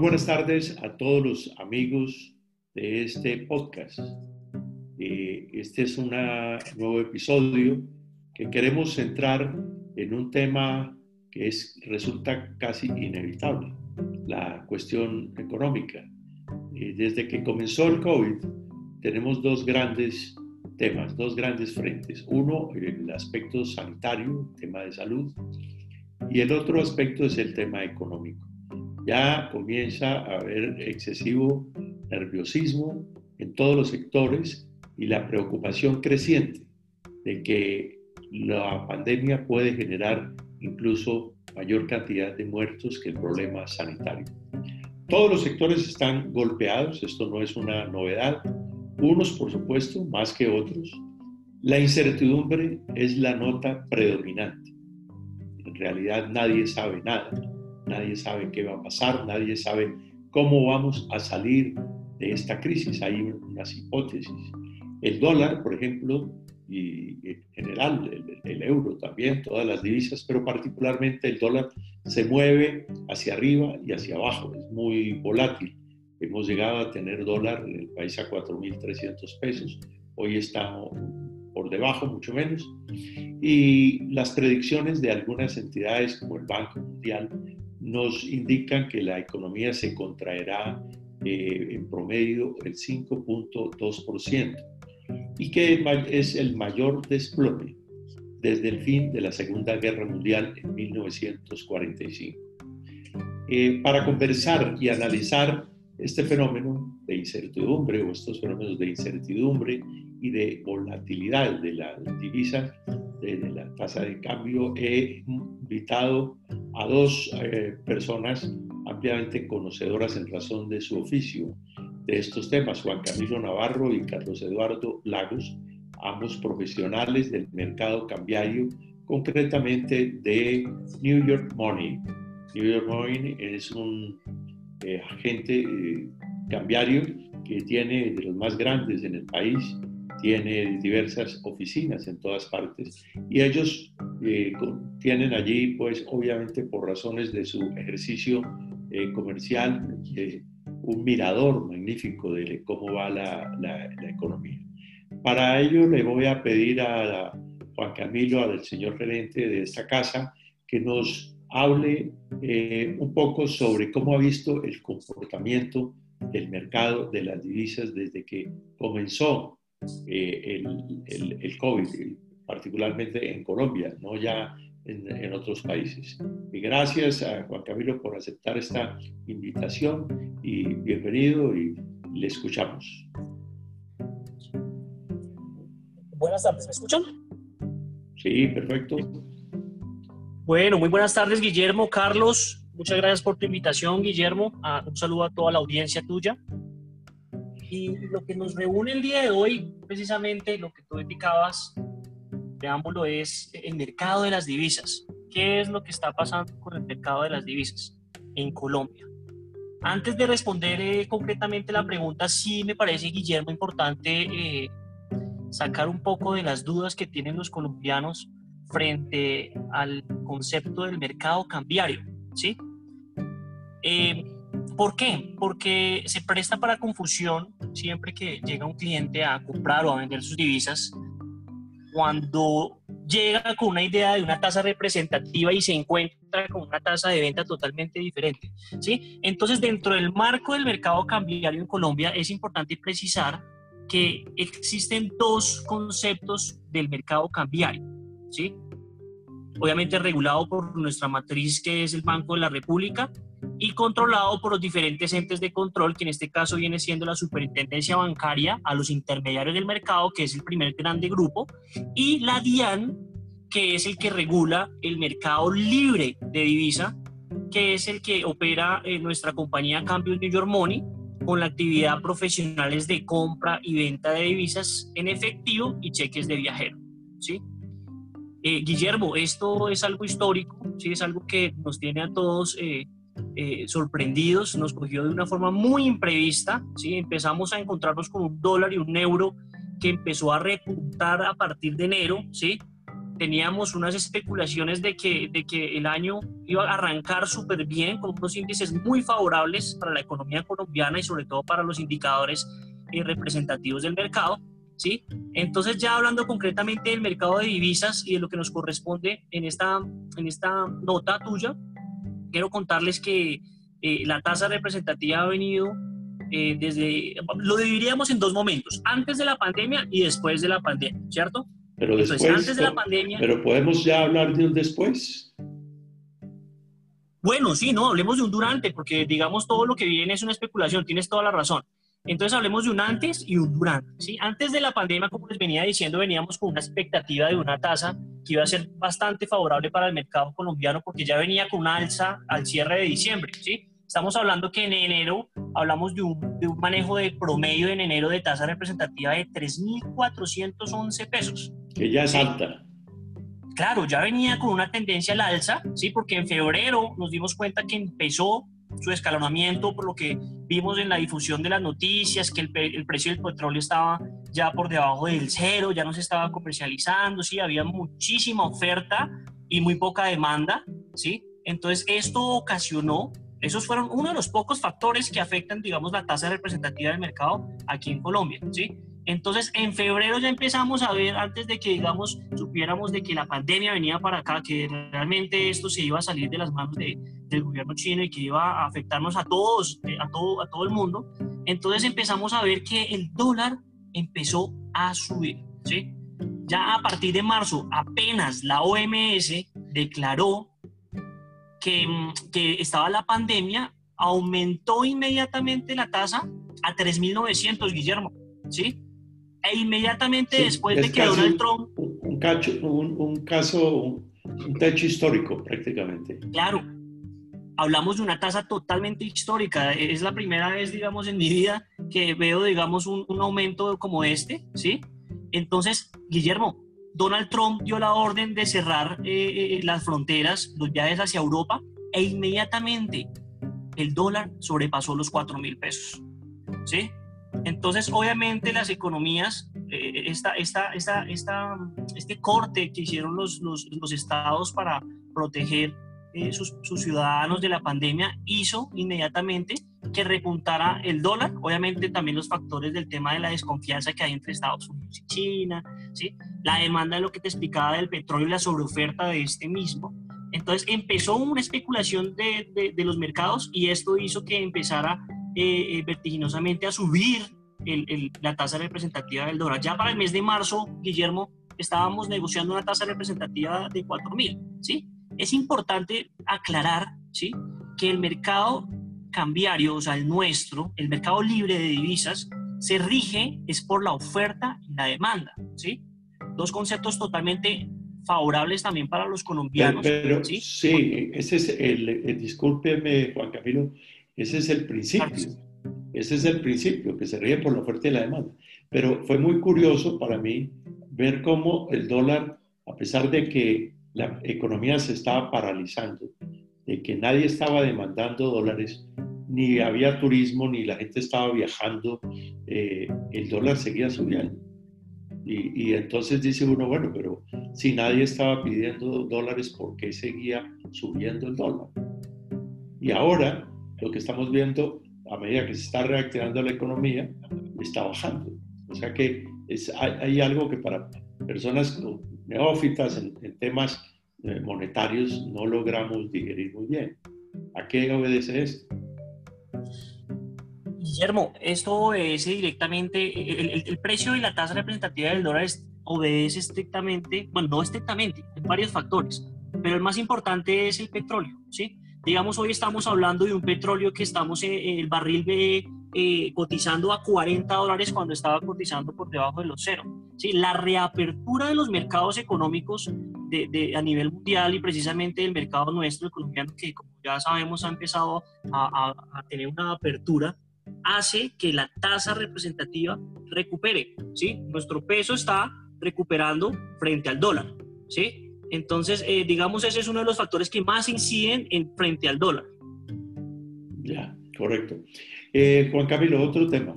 buenas tardes a todos los amigos de este podcast. Eh, este es un nuevo episodio que queremos centrar en un tema que es, resulta casi inevitable, la cuestión económica. Eh, desde que comenzó el COVID, tenemos dos grandes temas, dos grandes frentes. Uno, el aspecto sanitario, el tema de salud, y el otro aspecto es el tema económico ya comienza a haber excesivo nerviosismo en todos los sectores y la preocupación creciente de que la pandemia puede generar incluso mayor cantidad de muertos que el problema sanitario. Todos los sectores están golpeados, esto no es una novedad, unos por supuesto más que otros. La incertidumbre es la nota predominante. En realidad nadie sabe nada nadie sabe qué va a pasar, nadie sabe cómo vamos a salir de esta crisis. Hay unas hipótesis. El dólar, por ejemplo, y en general el, euro también, todas las divisas, pero particularmente el dólar se mueve hacia arriba y hacia abajo, es muy volátil. Hemos llegado a tener dólar en el país a 4.300 pesos, hoy está por debajo, mucho menos, y las predicciones de algunas entidades como el Banco Mundial nos indican que la economía se contraerá eh, en promedio el 5.2% y que es el mayor desplome desde el fin de la Segunda Guerra Mundial en 1945. Eh, para conversar y analizar este fenómeno de incertidumbre o estos fenómenos de incertidumbre y de volatilidad de la divisa, de, la tasa de cambio, he invitado a dos eh, personas ampliamente conocedoras en razón de su oficio de estos temas, Juan Camilo Navarro y Carlos Eduardo Lagos, ambos profesionales del mercado cambiario, concretamente de New York Money. New York Money es un eh, agente eh, cambiario que tiene de los más grandes en el país tiene diversas oficinas en todas partes y ellos eh, tienen allí, pues obviamente por razones de su ejercicio eh, comercial, eh, un mirador magnífico de cómo va la, la, economía. Para ello le voy a pedir a, Juan Camilo, al señor gerente de esta casa, que nos hable un poco sobre cómo ha visto el comportamiento del mercado de las divisas desde que comenzó eh, el, el, COVID, particularmente en Colombia, no ya en, otros países. Y gracias a Juan Camilo por aceptar esta invitación y bienvenido y le escuchamos. Buenas tardes, ¿me escuchan? Sí, perfecto. Bueno, muy buenas tardes, Guillermo, Carlos. Muchas gracias por tu invitación, Guillermo. Ah, un saludo a toda la audiencia tuya. Y lo que nos reúne el día de hoy, precisamente lo que tú indicabas, preámbulo, es el mercado de las divisas. ¿Qué es lo que está pasando con el mercado de las divisas en Colombia? Antes de responder eh, concretamente la pregunta, sí me parece, Guillermo, importante eh, sacar un poco de las dudas que tienen los colombianos frente al concepto del mercado cambiario, ¿sí? Eh, ¿Por qué? Porque se presta para confusión siempre que llega un cliente a comprar o a vender sus divisas, cuando llega con una idea de una tasa representativa y se encuentra con una tasa de venta totalmente diferente. ¿sí? Entonces, dentro del marco del mercado cambiario en Colombia, es importante precisar que existen dos conceptos del mercado cambiario. ¿sí? Obviamente regulado por nuestra matriz que es el Banco de la República y controlado por los diferentes entes de control, que en este caso viene siendo la superintendencia bancaria a los intermediarios del mercado, que es el primer grande grupo, y la DIAN, que es el que regula el mercado libre de divisa, que es el que opera en nuestra compañía Cambios New York Money, con la actividad profesionales de compra y venta de divisas en efectivo y cheques de viajero. ¿sí? Eh, Guillermo, esto es algo histórico, ¿sí? es algo que nos tiene a todos eh, eh, sorprendidos, nos cogió de una forma muy imprevista, ¿sí? empezamos a encontrarnos con un dólar y un euro que empezó a repuntar a partir de enero, ¿sí? teníamos unas especulaciones de que, de que el año iba a arrancar súper bien, con unos índices muy favorables para la economía colombiana y sobre todo para los indicadores eh, representativos del mercado. ¿sí? Entonces, ya hablando concretamente del mercado de divisas y de lo que nos corresponde en esta, en esta nota tuya, quiero contarles que eh, la tasa representativa ha venido eh, desde, lo dividiríamos en dos momentos, antes de la pandemia y después de la pandemia, ¿cierto? Pero después, antes de la pandemia... Pero podemos ya hablar de un después. Bueno, sí, no, hablemos de un durante, porque digamos todo lo que viene es una especulación, tienes toda la razón. Entonces hablemos de un antes y un durante. ¿sí? Antes de la pandemia, como les venía diciendo, veníamos con una expectativa de una tasa que iba a ser bastante favorable para el mercado colombiano porque ya venía con una alza al cierre de diciembre. ¿sí? Estamos hablando que en enero hablamos de un, de un manejo de promedio en enero de tasa representativa de 3.411 pesos. Que ya es alta. Claro, ya venía con una tendencia al alza, ¿sí? porque en febrero nos dimos cuenta que empezó su escalonamiento, por lo que vimos en la difusión de las noticias, que el, precio del petróleo estaba ya por debajo del cero, ya no se estaba comercializando, sí, había muchísima oferta y muy poca demanda, ¿sí? Entonces esto ocasionó, esos fueron uno de los pocos factores que afectan, digamos, la tasa representativa del mercado aquí en Colombia, ¿sí? Entonces, en febrero ya empezamos a ver, antes de que, digamos, supiéramos de que la pandemia venía para acá, que realmente esto se iba a salir de las manos de, del gobierno chino y que iba a afectarnos a todos, eh, a todo, a todo el mundo. Entonces empezamos a ver que el dólar empezó a subir, ¿sí? Ya a partir de marzo, apenas la OMS declaró que, mm, que estaba la pandemia, aumentó inmediatamente la tasa a 3.900, Guillermo, ¿sí? E inmediatamente después de que Donald Trump... Un, cacho, un, caso, un, techo histórico prácticamente. Claro, hablamos de una tasa totalmente histórica. Es la primera vez, digamos, en mi vida que veo, digamos, un, aumento como este, ¿sí? Entonces, Guillermo, Donald Trump dio la orden de cerrar eh, eh, las fronteras, los viajes hacia Europa, e inmediatamente el dólar sobrepasó los 4 mil pesos, ¿sí? Entonces, obviamente, las economías, eh, esta, esta, esta, este corte que hicieron los, los, los estados para proteger eh, sus, sus, ciudadanos de la pandemia hizo inmediatamente que repuntara el dólar, obviamente también los factores del tema de la desconfianza que hay entre Estados Unidos y China, ¿sí? la demanda de lo que te explicaba del petróleo y la sobreoferta de este mismo. Entonces empezó una especulación de, de, de los mercados y esto hizo que empezara eh, eh, vertiginosamente a subir la tasa representativa del dólar. Ya para el mes de marzo, Guillermo, estábamos negociando una tasa representativa de 4.000, ¿sí? Es importante aclarar, ¿sí? Que el mercado cambiario, o sea, el nuestro, el mercado libre de divisas, se rige es por la oferta y la demanda, ¿sí? Dos conceptos totalmente favorables también para los colombianos. Pero, ¿sí? ese es el, el, discúlpeme, Juan Camilo, ese es el principio. Ese es el principio, que se ríe por la oferta y la demanda. Pero fue muy curioso para mí ver cómo el dólar, a pesar de que la economía se estaba paralizando, de que nadie estaba demandando dólares, ni había turismo, ni la gente estaba viajando, eh, el dólar seguía subiendo. Y, y, entonces dice uno, bueno, pero si nadie estaba pidiendo dólares, ¿por qué seguía subiendo el dólar? Y ahora lo que estamos viendo a medida que se está reactivando la economía está bajando. O sea que es, hay, algo que para personas neófitas en, temas eh, monetarios no logramos digerir muy bien. ¿A qué obedece esto? Guillermo, esto obedece directamente, el, el, precio y la tasa representativa del dólar obedece estrictamente, bueno, no estrictamente, hay varios factores, pero el más importante es el petróleo, ¿sí? Digamos, hoy estamos hablando de un petróleo que estamos en, el barril de, eh, cotizando a 40 dólares cuando estaba cotizando por debajo de los cero. ¿sí? La reapertura de los mercados económicos de, a nivel mundial y precisamente el mercado nuestro, colombiano, que como ya sabemos ha empezado a, a, tener una apertura, hace que la tasa representativa recupere. ¿sí? Nuestro peso está recuperando frente al dólar. ¿sí? Entonces, eh, digamos, ese es uno de los factores que más inciden en, frente al dólar. Ya, correcto. Eh, Juan Camilo, otro tema.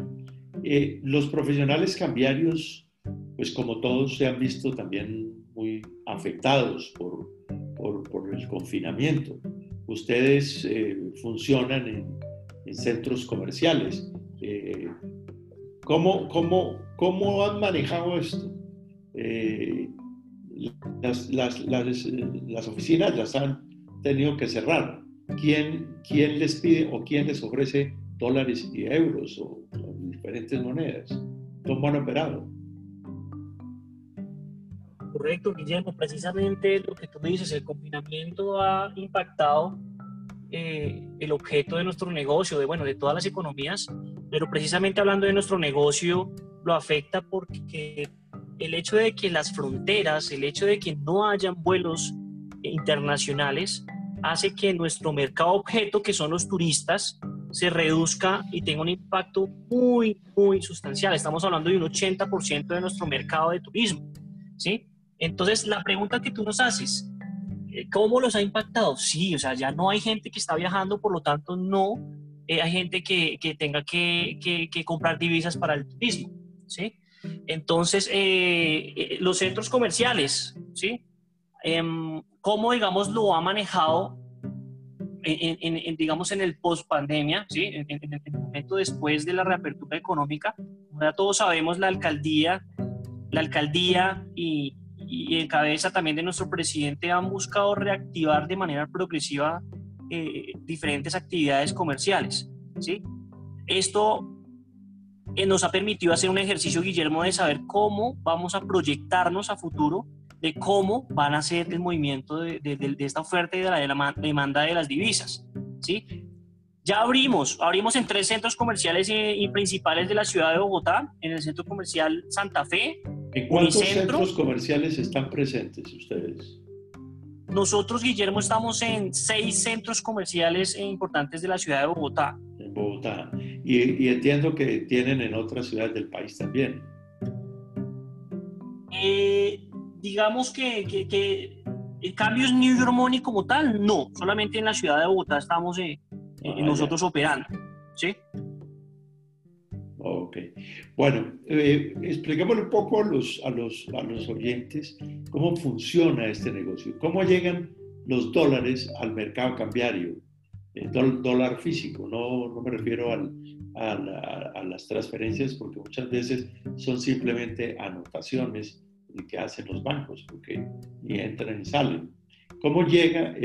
Eh, los profesionales cambiarios, pues como todos se han visto también afectados por, por, el confinamiento. Ustedes eh, funcionan en, centros comerciales. Eh, ¿cómo, cómo, cómo, han manejado esto? Eh, las, las, las, oficinas las han tenido que cerrar. ¿Quién, ¿Quién les pide o quién les ofrece dólares y euros o, o diferentes monedas? ¿Cómo han operado? Correcto, Guillermo. Precisamente lo que tú dices, el confinamiento ha impactado eh, el objeto de nuestro negocio, de, bueno, de todas las economías, pero precisamente hablando de nuestro negocio, lo afecta porque el hecho de que las fronteras, el hecho de que no hayan vuelos internacionales, hace que nuestro mercado objeto, que son los turistas, se reduzca y tenga un impacto muy, muy sustancial. Estamos hablando de un 80% de nuestro mercado de turismo, ¿sí? Entonces, la pregunta que tú nos haces, eh, ¿cómo los ha impactado? Sí, o sea, ya no hay gente que está viajando, por lo tanto, no eh, hay gente que, que tenga que, que, comprar divisas para el turismo, ¿sí? Entonces, eh, los centros comerciales, ¿sí? Em, ¿Cómo, digamos, lo ha manejado, en, en, digamos, en el post-pandemia, ¿sí? En, el momento después de la reapertura económica? ya todos sabemos, la alcaldía, la alcaldía y, y en cabeza también de nuestro presidente han buscado reactivar de manera progresiva eh, diferentes actividades comerciales. ¿sí? Esto eh, nos ha permitido hacer un ejercicio, Guillermo, de saber cómo vamos a proyectarnos a futuro, de cómo van a ser el movimiento de, de, esta oferta y de la, demanda de las divisas. ¿sí? Ya abrimos, abrimos en tres centros comerciales y, y principales de la ciudad de Bogotá, en el centro comercial Santa Fe, ¿En cuántos centros comerciales están presentes ustedes? Nosotros, Guillermo, estamos en seis centros comerciales importantes de la ciudad de Bogotá. En Bogotá. Y, entiendo que tienen en otras ciudades del país también. Eh, digamos que, que, el cambio es New York Money como tal, no. Solamente en la ciudad de Bogotá estamos eh, eh, ah, nosotros operando. ¿sí? Ok. Bueno, eh, un poco a los, a, oyentes cómo funciona este negocio, cómo llegan los dólares al mercado cambiario, el dólar físico, no, no me refiero al, a, las transferencias porque muchas veces son simplemente anotaciones que hacen los bancos, porque ni entran ni salen. ¿Cómo llegan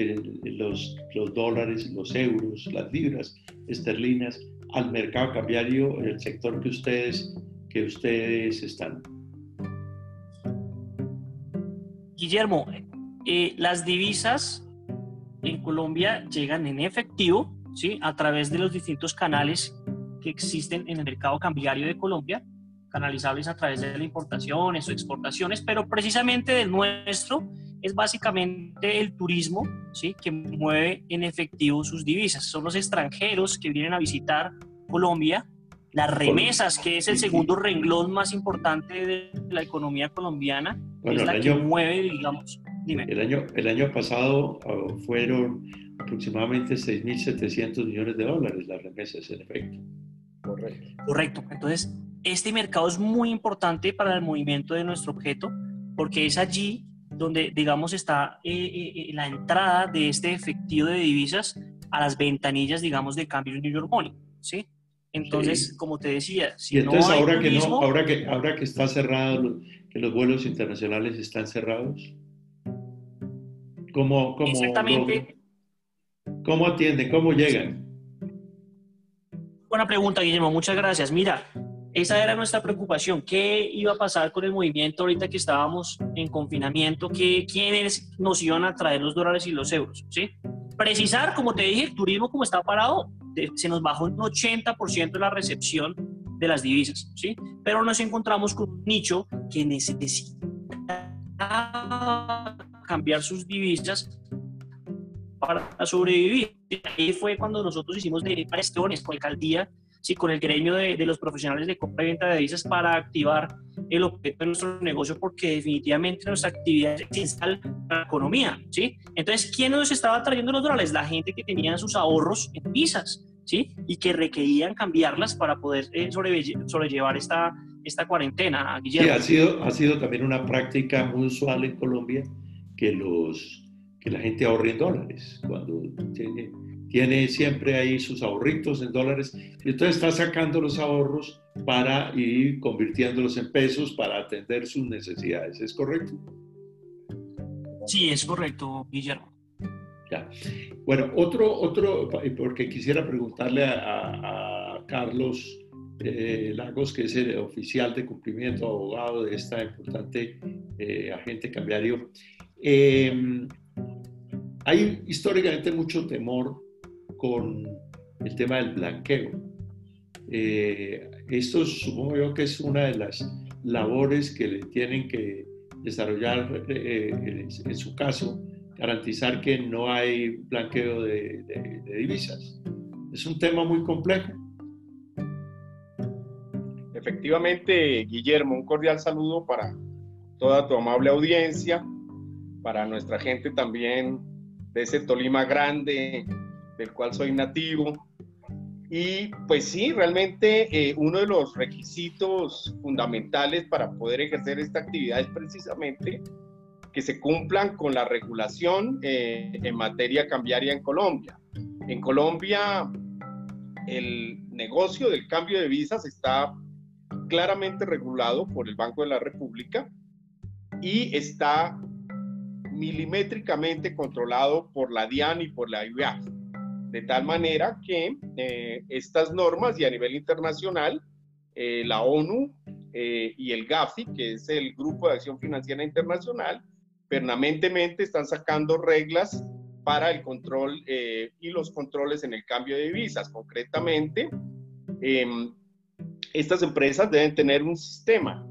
los dólares, los euros, las libras esterlinas al mercado cambiario en el sector que ustedes, que ustedes están? Guillermo, eh, las divisas en Colombia llegan en efectivo, ¿sí? A través de los distintos canales que existen en el mercado cambiario de Colombia, canalizables a través de las importaciones o exportaciones, pero precisamente del nuestro es básicamente el turismo, ¿sí? Que mueve en efectivo sus divisas. Son los extranjeros que vienen a visitar Colombia, las remesas, que es el segundo renglón más importante de la economía colombiana, es la que mueve, digamos. El, año, el año pasado ah, fueron aproximadamente 6.700 millones de dólares las remesas, en efecto. Correcto. Correcto. Entonces, este mercado es muy importante para el movimiento de nuestro objeto, porque es allí donde, digamos, está eh, eh, eh, la entrada de este efectivo de divisas a las ventanillas, digamos, de cambio New York Money, ¿sí? Entonces, como te decía, si y entonces ahora que no, ahora que ahora que está cerrado, que los vuelos internacionales están cerrados, ¿cómo, cómo, Exactamente. ¿cómo atienden? ¿Cómo llegan? Buena pregunta, Guillermo. Muchas gracias. Mira, esa era nuestra preocupación. ¿Qué iba a pasar con el movimiento ahorita que estábamos en confinamiento? ¿Qué, ¿Quiénes nos iban a traer los dólares y los euros? ¿sí? Precisar, como te dije, el turismo como está parado, se nos bajó un 80% la recepción de las divisas, ¿sí? Pero nos encontramos con un nicho que necesita cambiar sus divisas para sobrevivir. Ahí fue cuando nosotros hicimos de gestiones con alcaldía, sí, con el gremio de, de, los profesionales de compra y venta de divisas para activar el objeto de nuestro negocio porque definitivamente nuestra actividad es esencial para la economía, ¿sí? Entonces, ¿quién nos estaba trayendo los dólares? La gente que tenía sus ahorros en divisas, ¿sí? Y que requerían cambiarlas para poder eh, sobrellevar esta, esta cuarentena, Guillermo. Sí, ha sido, ha sido también una práctica muy usual en Colombia que, los, que la gente ahorre en dólares, cuando tiene, tiene siempre ahí sus ahorritos en dólares, y entonces está sacando los ahorros para ir convirtiéndolos en pesos para atender sus necesidades. ¿Es correcto? Sí, es correcto, Guillermo. Ya. Bueno, otro, otro, porque quisiera preguntarle a, Carlos eh, Lagos, que es el oficial de cumplimiento, abogado de esta importante eh, agente cambiario. Em, hay históricamente mucho temor con el tema del blanqueo. Eh, esto supongo yo que es una de las labores que le tienen que desarrollar en, en su caso garantizar que no hay blanqueo de, divisas. Es un tema muy complejo. Efectivamente, Guillermo, un cordial saludo para toda tu amable audiencia, para nuestra gente también de ese Tolima grande, del cual soy nativo. Y pues sí, realmente eh, uno de los requisitos fundamentales para poder ejercer esta actividad es precisamente que se cumplan con la regulación eh, en materia cambiaria en Colombia. En Colombia, el negocio del cambio de visas está claramente regulado por el Banco de la República y está milimétricamente controlado por la DIAN y por la IBAF. De tal manera que eh, estas normas y a nivel internacional, eh, la ONU y el GAFI, que es el Grupo de Acción Financiera Internacional, permanentemente están sacando reglas para el control eh, y los controles en el cambio de divisas. Concretamente, em, estas empresas deben tener un sistema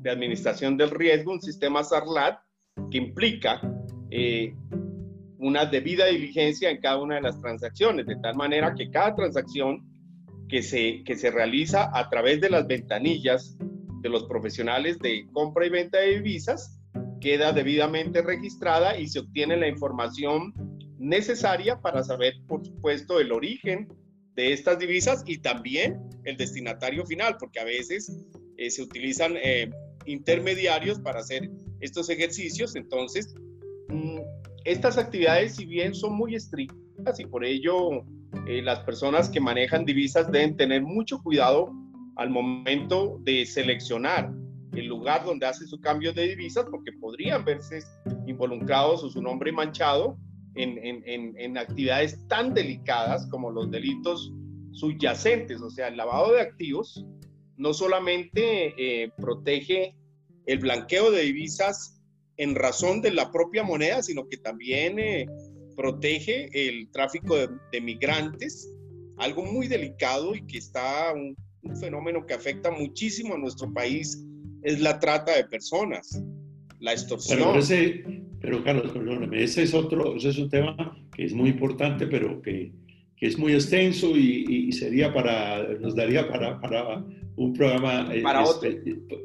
de administración del riesgo, un sistema SARLAT, que implica eh, una debida diligencia en cada una de las transacciones, de tal manera que cada transacción que se, que se realiza a través de las ventanillas de los profesionales de compra y venta de divisas queda debidamente registrada y se obtiene la información necesaria para saber, por supuesto, el origen de estas divisas y también el destinatario final, porque a veces eh, se utilizan eh, intermediarios para hacer estos ejercicios. Entonces, estas actividades, si bien son muy estrictas y por ello eh, las personas que manejan divisas deben tener mucho cuidado al momento de seleccionar el lugar donde hace su cambio de divisas porque podrían verse involucrados o su nombre manchado en, actividades tan delicadas como los delitos subyacentes, o sea, el lavado de activos no solamente eh, protege el blanqueo de divisas en razón de la propia moneda, sino que también eh, protege el tráfico de, migrantes, algo muy delicado y que está un, un fenómeno que afecta muchísimo a nuestro país es la trata de personas, la extorsión. Pero, ese, pero Carlos, perdóname, ese es otro, ese es un tema que es muy importante, pero que, que es muy extenso y, y, sería para, nos daría para, para un programa, eh, para, otro.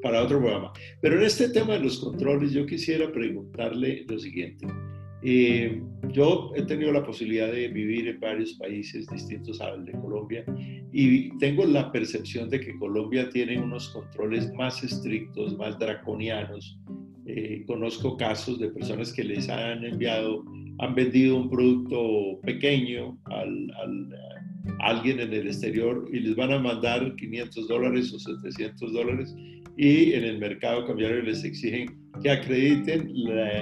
para otro programa. Pero en este tema de los controles, yo quisiera preguntarle lo siguiente. Eh, yo he tenido la posibilidad de vivir en varios países distintos al de Colombia y tengo la percepción de que Colombia tiene unos controles más estrictos, más draconianos. Eh, conozco casos de personas que les han enviado, han vendido un producto pequeño al, al, a alguien en el exterior y les van a mandar 500 dólares o 700 dólares y en el mercado cambiario les exigen que acrediten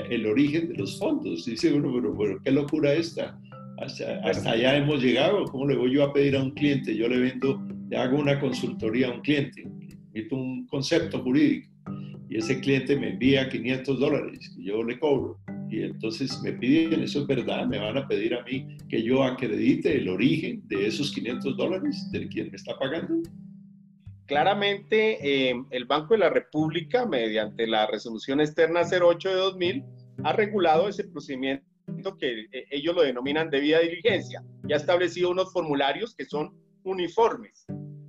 el origen de los fondos. Dice uno, pero, pero qué locura esta. Hasta, hasta, allá hemos llegado. ¿Cómo le voy yo a pedir a un cliente? Yo le vendo, le hago una consultoría a un cliente, un concepto jurídico y ese cliente me envía 500 dólares que yo le cobro. Y entonces me piden, eso es verdad, me van a pedir a mí que yo acredite el origen de esos 500 dólares de quien me está pagando. Claramente, eh, el Banco de la República, mediante la resolución externa 08 de 2000, ha regulado ese procedimiento que eh, ellos lo denominan debida diligencia y ha establecido unos formularios que son uniformes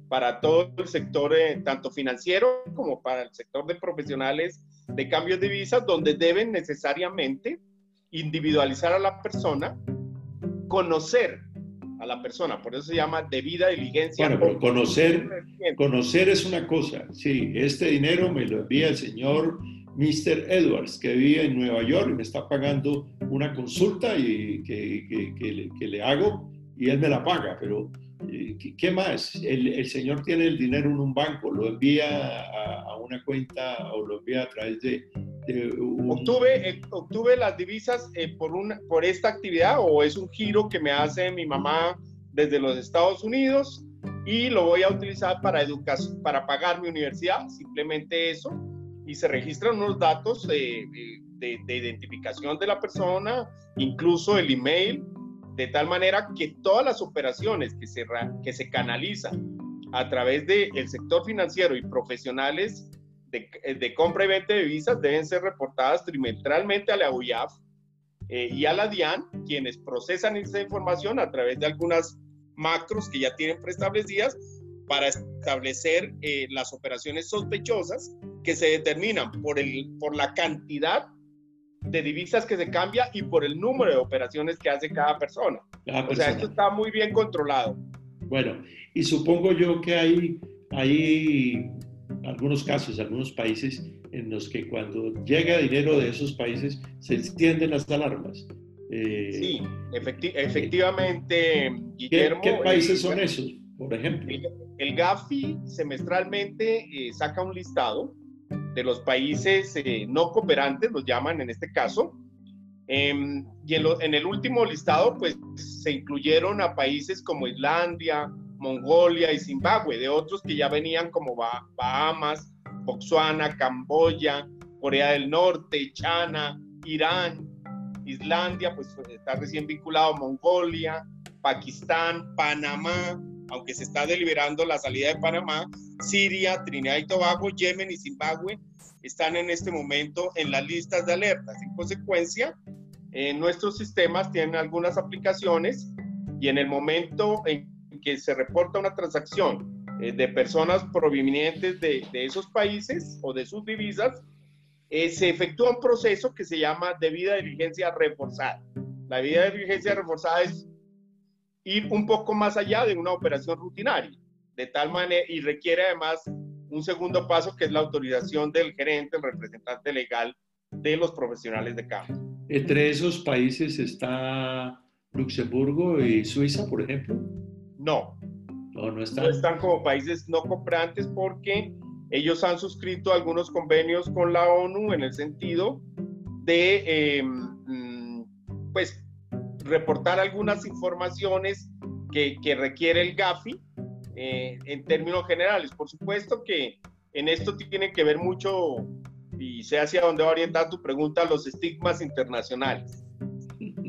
para todo el sector, eh, tanto financiero como para el sector de profesionales de cambios de visas, donde deben necesariamente individualizar a la persona, conocer a la persona, por eso se llama debida diligencia. Bueno, pero conocer, conocer es una cosa, sí, este dinero me lo envía el señor Mr. Edwards, que vive en Nueva York y me está pagando una consulta y que, que, le, hago y él me la paga, pero ¿qué más? El, señor tiene el dinero en un banco, lo envía a, una cuenta o lo envía a través de... obtuve, eh, ¿Obtuve las divisas eh, por, por esta actividad o es un giro que me hace mi mamá desde los Estados Unidos y lo voy a utilizar para, educación, para pagar mi universidad? Simplemente eso y se registran unos datos de, de, identificación de la persona, incluso el email, de tal manera que todas las operaciones que se, que se canalizan a través del sector financiero y profesionales de, de, compra y venta de divisas deben ser reportadas trimestralmente a la UIAF eh, y a la DIAN, quienes procesan esa información a través de algunas macros que ya tienen preestablecidas para establecer eh, las operaciones sospechosas que se determinan por, el, por la cantidad de divisas que se cambia y por el número de operaciones que hace cada persona. O sea, esto está muy bien controlado. Bueno, y supongo yo que hay, hay algunos casos, algunos países en los que cuando llega dinero de esos países se encienden las alarmas. Eh, sí, efectivamente, Guillermo. ¿Qué, países son esos, por ejemplo? El, GAFI semestralmente eh, saca un listado de los países eh, no cooperantes, los llaman en este caso. Em, y en, el último listado, pues se incluyeron a países como Islandia, Mongolia y Zimbabue, de otros que ya venían como Bahamas, Botswana, Camboya, Corea del Norte, China, Irán, Islandia, pues está recién vinculado Mongolia, Pakistán, Panamá, aunque se está deliberando la salida de Panamá, Siria, Trinidad y Tobago, Yemen y Zimbabue están en este momento en las listas de alertas. En consecuencia, en nuestros sistemas tienen algunas aplicaciones y en el momento en que se reporta una transacción eh, de personas provenientes de, esos países o de sus divisas, eh, se efectúa un proceso que se llama debida diligencia reforzada. La debida diligencia reforzada es ir un poco más allá de una operación rutinaria, de tal manera, y requiere además un segundo paso que es la autorización del gerente, el representante legal de los profesionales de campo. ¿Entre esos países está Luxemburgo y Suiza, por ejemplo? No. No, no están. No están como países no comprantes porque ellos han suscrito algunos convenios con la ONU en el sentido de, em, mm, pues, reportar algunas informaciones que, que requiere el GAFI eh, en términos generales. Por supuesto que en esto tiene que ver mucho, y sé hacia dónde va a orientar tu pregunta, los estigmas internacionales.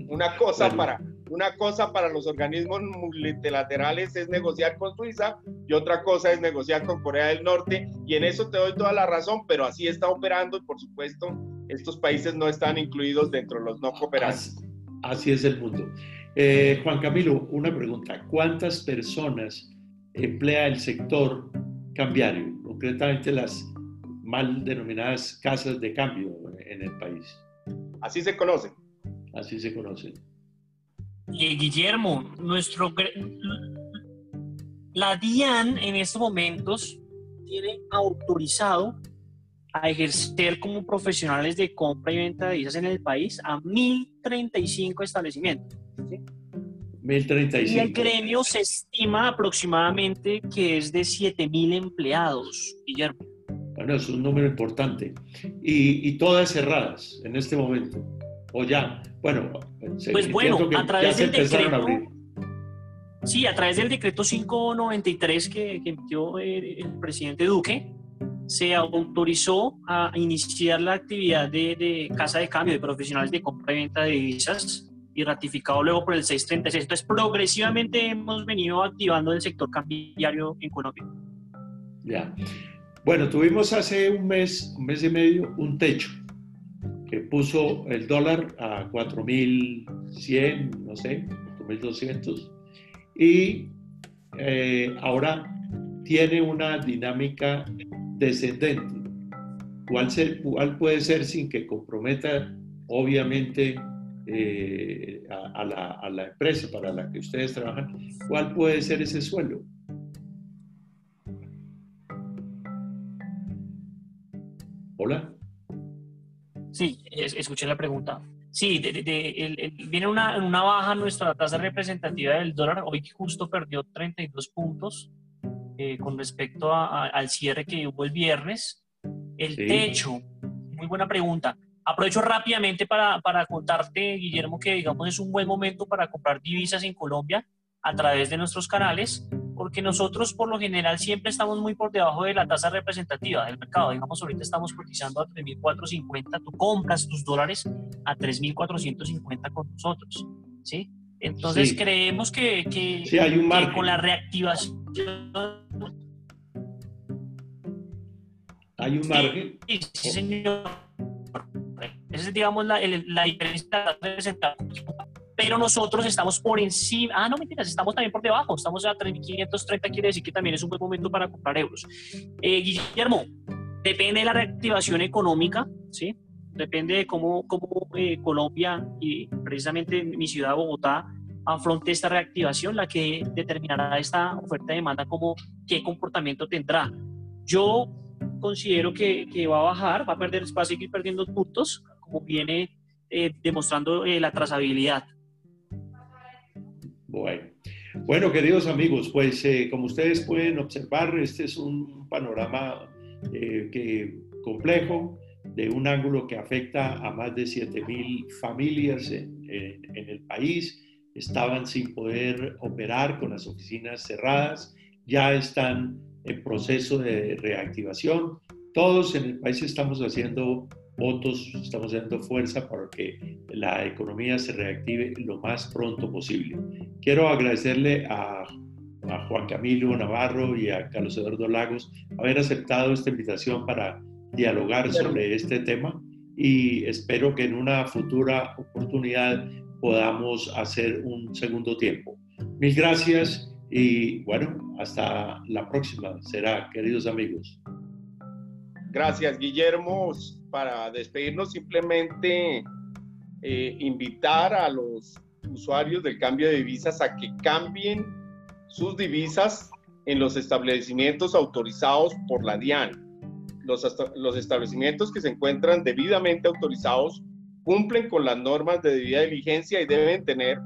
Una cosa, para, una cosa para los organismos multilaterales es negociar con Suiza y otra cosa es negociar con Corea del Norte y en eso te doy toda la razón, pero así está operando y por supuesto estos países no están incluidos dentro de los no cooperantes. Así es el mundo. Eh, Juan Camilo, una pregunta. ¿Cuántas personas emplea el sector cambiario, concretamente las mal denominadas casas de cambio en el país? Así se conocen. Así se conocen. Y Guillermo, nuestro la DIAN en estos momentos tiene autorizado a ejercer como profesionales de compra y venta de divisas en el país a 1.035 establecimientos. ¿sí? 1035. Y el gremio se estima aproximadamente que es de 7.000 empleados, Guillermo. Bueno, es un número importante. Y, y, todas cerradas en este momento. O ya, bueno. Pues bueno, a través del decreto. Sí, a través del decreto 593 que, que emitió el, el presidente Duque, se autorizó a iniciar la actividad de, de, casa de cambio de profesionales de compra y venta de divisas y ratificado luego por el 636. Entonces, progresivamente hemos venido activando el sector cambiario en Colombia. Ya. Bueno, tuvimos hace un mes, un mes y medio, un techo que puso el dólar a 4.100, no sé, 4.200, y eh, ahora tiene una dinámica descendente. ¿Cuál, ser, ¿Cuál puede ser sin que comprometa, obviamente, eh, a, la, a, la, empresa para la que ustedes trabajan? ¿Cuál puede ser ese suelo? Hola. Sí, escuché la pregunta. Sí, viene una, una baja nuestra tasa representativa del dólar. Hoy justo perdió 32 puntos eh, con respecto al cierre que hubo el viernes. El techo, muy buena pregunta. Aprovecho rápidamente para, para contarte, Guillermo, que digamos es un buen momento para comprar divisas en Colombia a través de nuestros canales porque nosotros por lo general siempre estamos muy por debajo de la tasa representativa del mercado. Digamos, ahorita estamos cotizando a 3.450, tú compras tus dólares a 3.450 con nosotros, ¿sí? Entonces creemos que, que, hay un con la reactivación... Hay un margen. Sí, sí señor. Esa es, digamos, la, la diferencia pero nosotros estamos por encima, ah, no mentiras, estamos también por debajo, estamos a 3.530, quiere decir que también es un buen momento para comprar euros. Eh, Guillermo, depende de la reactivación económica, ¿sí? Depende de cómo, cómo eh, Colombia y precisamente mi ciudad, Bogotá, afronte esta reactivación, la que determinará esta oferta de demanda, como qué comportamiento tendrá. Yo considero que, que va a bajar, va a perder espacio y seguir perdiendo puntos, como viene eh, demostrando la trazabilidad. Bueno. Bueno, queridos amigos, pues eh, como ustedes pueden observar, este es un panorama eh, que, complejo de un ángulo que afecta a más de 7.000 familias en, en, el país. Estaban sin poder operar con las oficinas cerradas, ya están en proceso de reactivación. Todos en el país estamos haciendo votos, estamos dando fuerza para que la economía se reactive lo más pronto posible. Quiero agradecerle a, Juan Camilo Navarro y a Carlos Eduardo Lagos haber aceptado esta invitación para dialogar sobre este tema y espero que en una futura oportunidad podamos hacer un segundo tiempo. Mil gracias y bueno, hasta la próxima será, queridos amigos. Gracias, Guillermo para despedirnos, simplemente eh, invitar a los usuarios del cambio de divisas a que cambien sus divisas en los establecimientos autorizados por la DIAN. Los, los establecimientos que se encuentran debidamente autorizados cumplen con las normas de debida diligencia y deben tener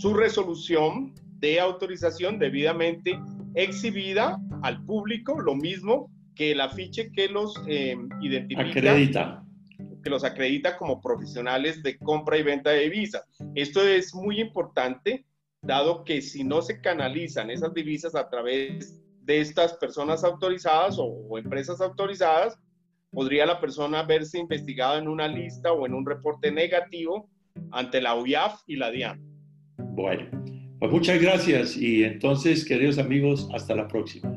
su resolución de autorización debidamente exhibida al público, lo mismo que el afiche que los eh, identifica, acredita. que los acredita como profesionales de compra y venta de divisas. Esto es muy importante, dado que si no se canalizan esas divisas a través de estas personas autorizadas o, empresas autorizadas, podría la persona verse investigada en una lista o en un reporte negativo ante la UIAF y la DIAN. Bueno, pues muchas gracias y entonces, queridos amigos, hasta la próxima.